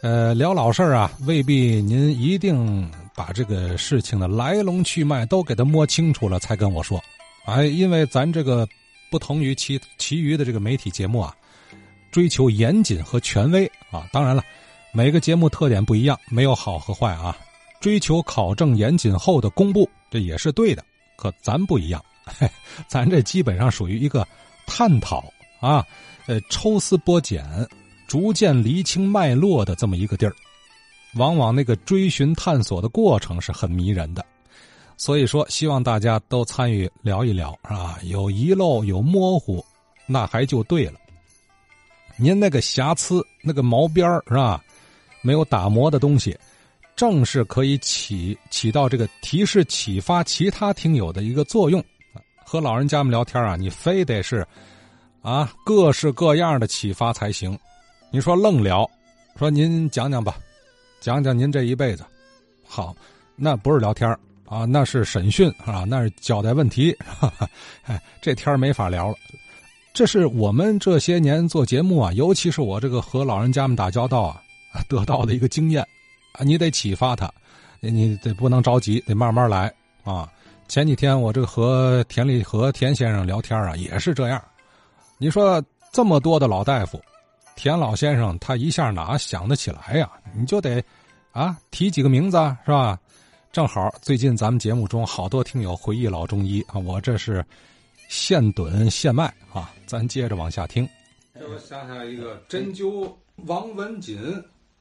呃，聊老事儿啊，未必您一定把这个事情的来龙去脉都给他摸清楚了才跟我说，哎，因为咱这个不同于其其余的这个媒体节目啊，追求严谨和权威啊。当然了，每个节目特点不一样，没有好和坏啊。追求考证严谨后的公布，这也是对的。可咱不一样，嘿，咱这基本上属于一个探讨啊，呃，抽丝剥茧。逐渐厘清脉络的这么一个地儿，往往那个追寻探索的过程是很迷人的，所以说希望大家都参与聊一聊，是吧？有遗漏有模糊，那还就对了。您那个瑕疵那个毛边是吧？没有打磨的东西，正是可以起起到这个提示启发其他听友的一个作用。和老人家们聊天啊，你非得是啊各式各样的启发才行。你说愣聊，说您讲讲吧，讲讲您这一辈子，好，那不是聊天啊，那是审讯啊，那是交代问题，哎，这天没法聊了。这是我们这些年做节目啊，尤其是我这个和老人家们打交道啊，得到的一个经验啊，你得启发他，你得不能着急，得慢慢来啊。前几天我这个和田立和田先生聊天啊，也是这样。你说这么多的老大夫。田老先生，他一下哪想得起来呀？你就得，啊，提几个名字是吧？正好最近咱们节目中好多听友回忆老中医啊，我这是现炖现卖啊。咱接着往下听。这我想想一个针灸王文锦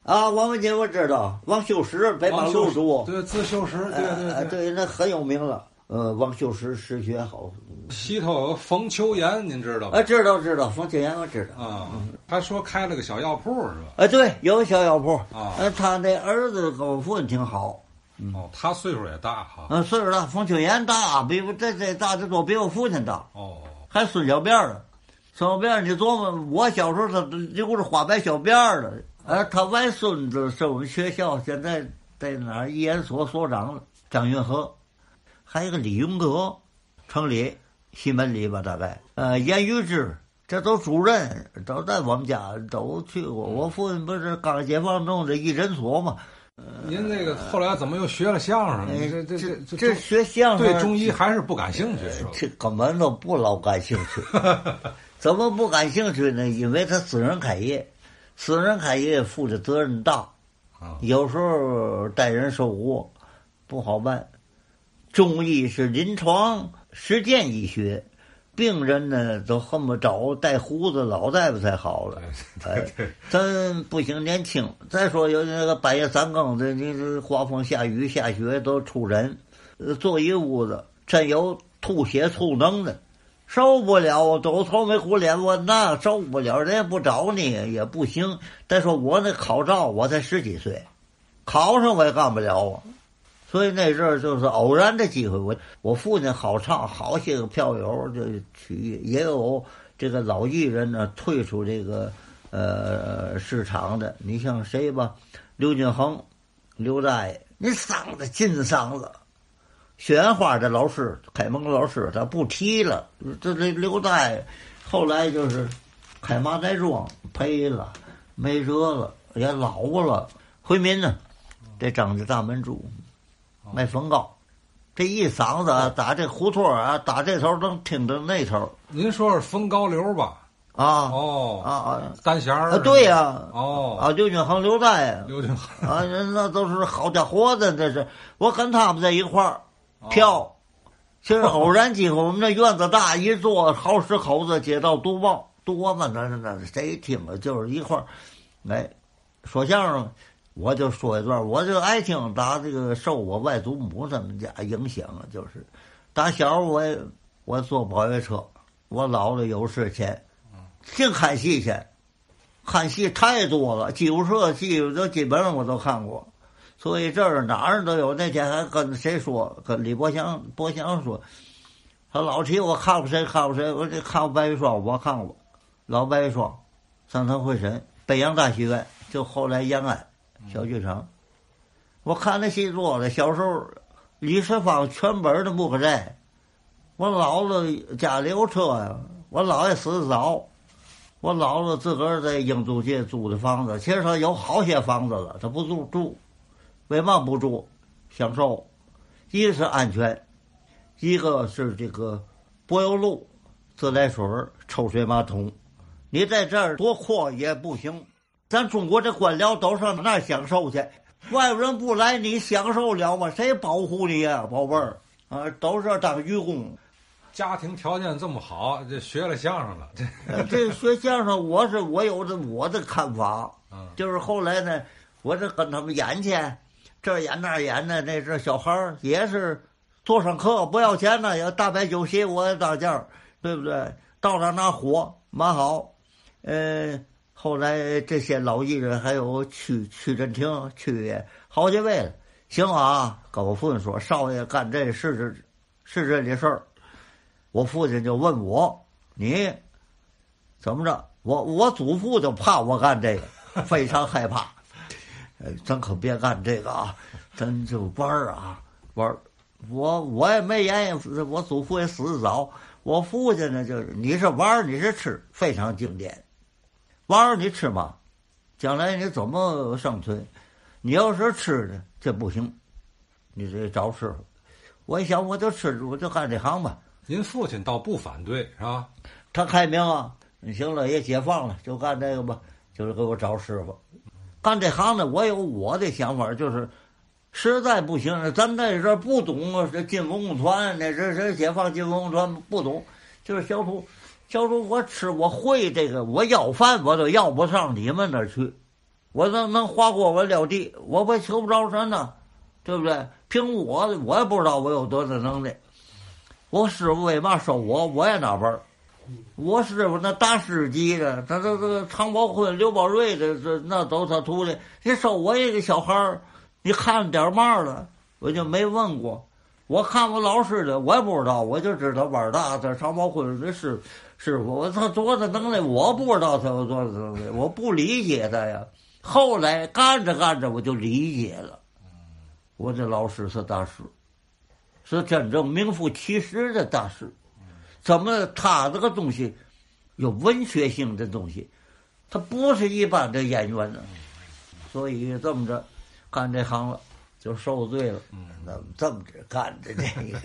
啊，王文锦我知道，王修石北马路主，对，自修石，对对对，那很有名了。呃，王秀石石学好。西头有冯秋岩，您知道吗？啊，知道知道，冯秋岩我知道。啊，他说开了个小药铺是吧？啊，对，有个小药铺。啊，他那儿子跟我父亲挺好。哦，他岁数也大哈。嗯，岁数大，冯秋岩大，比我这这大得多，比我父亲大。哦。还孙小辫儿，孙小辫儿，你琢磨，我小时候他留着花白小辫儿的。哎，他外孙子是我们学校现在在哪儿研所所长了，张云和。还有个李永德，城里西门里吧，大概。呃，严玉芝，这都主任，都在我们家都去过。我父亲不是刚解放弄的一诊所吗？您那个后来怎么又学了相声？这这这这学相声对中医还是不感兴趣？这根本都不老感兴趣。怎么不感兴趣呢？因为他私人开业，私人开业负的责任大，有时候带人收活不好办。中医是临床实践医学，病人呢都恨不找带胡子老大夫才好了。哎，咱不行，年轻。再说有那个半夜三更的，你这刮风下雨下雪都出人，坐一屋子，真有吐血吐能的，受不了，都愁眉苦脸。我那受不了，人家不找你也不行。再说我那考照，我才十几岁，考上我也干不了啊。所以那阵儿就是偶然的机会，我我父亲好唱，好些个票友就去，也有这个老艺人呢退出这个呃市场的。你像谁吧，刘俊恒，刘大爷，那嗓子金嗓子，宣花的老师，开蒙老师他不提了。这这刘大爷后来就是开马仔庄赔了，没辙了，也老了，回民呢，这张家大门主。卖粉糕，这一嗓子啊打这胡同啊，打这头能听到那头。您说是风高流吧？啊哦啊啊，单弦儿啊，对呀，哦啊，刘俊恒、刘大爷，刘俊恒啊，那那都是好家伙子，这是我跟他们在一块儿跳，其实偶然机会，我们那院子大，一坐好十口子，街道读报多嘛，那那谁听了？就是一块儿，哎，说相声。我就说一段，我就爱听，打这个受我外祖母他们家影响，就是打小我我坐保卫车，我姥姥有事前，净看戏去，看戏太多了，吉普社戏都基本上我都看过，所以这儿哪儿都有。那天还跟谁说，跟李伯祥伯祥说，他老提我看过谁看过谁，我这看过白玉霜，我看过老白玉霜，上堂会审北洋大戏院，就后来延安。小剧场，我看那戏多了。小时候，李世芳全本的木克寨，我姥姥家里有车呀。我姥爷死的早，我姥姥自个儿在英租界租的房子，其实他有好些房子了，他不住住，为嘛不住？享受，一个是安全，一个是这个柏油路、自来水、抽水马桶。你在这儿多阔也不行，咱中国这官僚都上那享受去，外国人不来，你享受了吗？谁保护你呀，宝贝儿啊？都是当愚公。家庭条件这么好，这学了相声了。这 这学相声，我是我有的我的看法。嗯，就是后来呢，我这跟他们演去，这演那演的，那这小孩儿也是坐上课不要钱呢，要大摆酒席我也当价，对不对？到那那火蛮好。呃，后来这些老艺人还有曲曲振廷、曲爷好几位了。行啊，跟我父亲说，少爷干这是是是这里事儿。我父亲就问我：“你怎么着？”我我祖父就怕我干这个，非常害怕。呃，咱可别干这个啊，咱就玩儿啊玩儿。我我也没言语，我祖父也死的早。我父亲呢，就是你是玩儿，你是吃，非常经典。玩儿你吃嘛，将来你怎么生存？你要是吃的这不行，你得找师傅。我一想，我就吃，我就干这行吧。您父亲倒不反对，是吧？他开明啊，行了，也解放了，就干这个吧，就是给我找师傅。干这行呢，我有我的想法，就是实在不行了，咱在这不懂啊，这进文工团，那这这解放进文工团不懂，就是小厨，小厨我吃我会这个，我要饭我都要不上你们那儿去，我能能划过我撂地，我不求不着神呢，对不对？凭我，我也不知道我有多大能耐。我师傅为嘛收我？我也纳闷儿。我师傅那大师级的，他这这个常宝坤、刘宝瑞的，这那都他徒弟。你收我一个小孩儿，你看点嘛了？我就没问过。我看我老师的，我也不知道，我就知道玩大。这常宝坤这师傅师傅，我他多大能耐？我不知道他有多大能耐，我不理解他呀。后来干着干着，我就理解了。我这老师是大师。是真正名副其实的大师，怎么他这个东西有文学性的东西，他不是一般的演员呢，所以这么着干这行了就受罪了。那么这么着干的这个，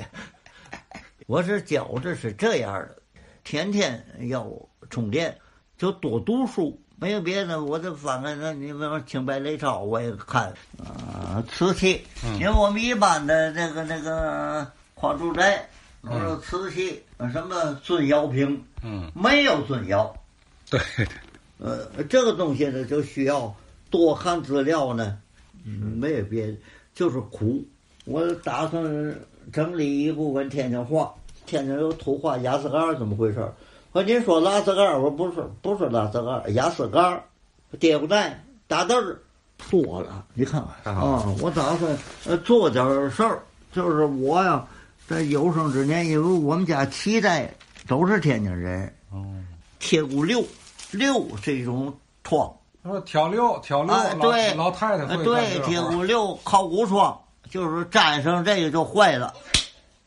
我是觉着是这样的，天天要充电，就多读书。没有别的，我就翻开那，你比方清白雷超，我也看啊，瓷器，因为我们一般的那个那个矿住宅都是瓷器，什么尊窑瓶，嗯，没有尊窑，对对，呃，这个东西呢就需要多看资料呢，没有别的，就是苦。我打算整理一部分天津话，天津有土话雅思杆怎么回事？我您说拉丝杆我不是不是拉丝杆压丝杆跌不带打字儿错了，你看看啊！我打算呃做点事儿，就是我呀，在有生之年，因为我们家七代都是天津人，哦，铁骨六六是一种疮，说挑六挑六，对老太太会对铁骨六靠骨疮，就是粘上这个就坏了，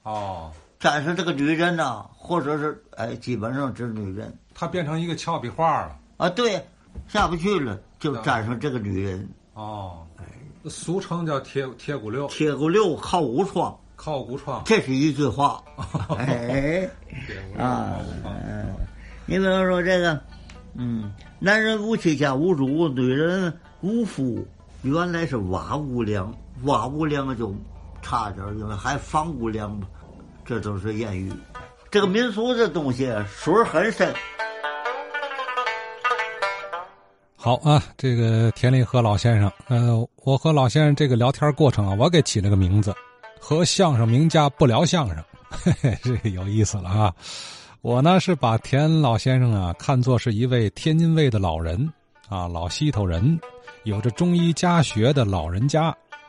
哦。但是这个女人呢，或者是哎，基本上是女人，她变成一个俏皮话了。啊！对，下不去了，就沾上这个女人。哦。哎，俗称叫铁铁骨六，铁骨六靠骨窗，靠骨窗，这是一句话。哎，啊，你比方说这个，嗯，男人无妻家无主，女人无夫，原来是瓦无梁，瓦无梁就差点，因为还房无梁嘛。这都是谚语，这个民俗这东西水很深。好啊，这个田立和老先生，呃，我和老先生这个聊天过程啊，我给起了个名字，和相声名家不聊相声，嘿嘿，这个有意思了啊。我呢是把田老先生啊看作是一位天津卫的老人啊，老西头人，有着中医家学的老人家。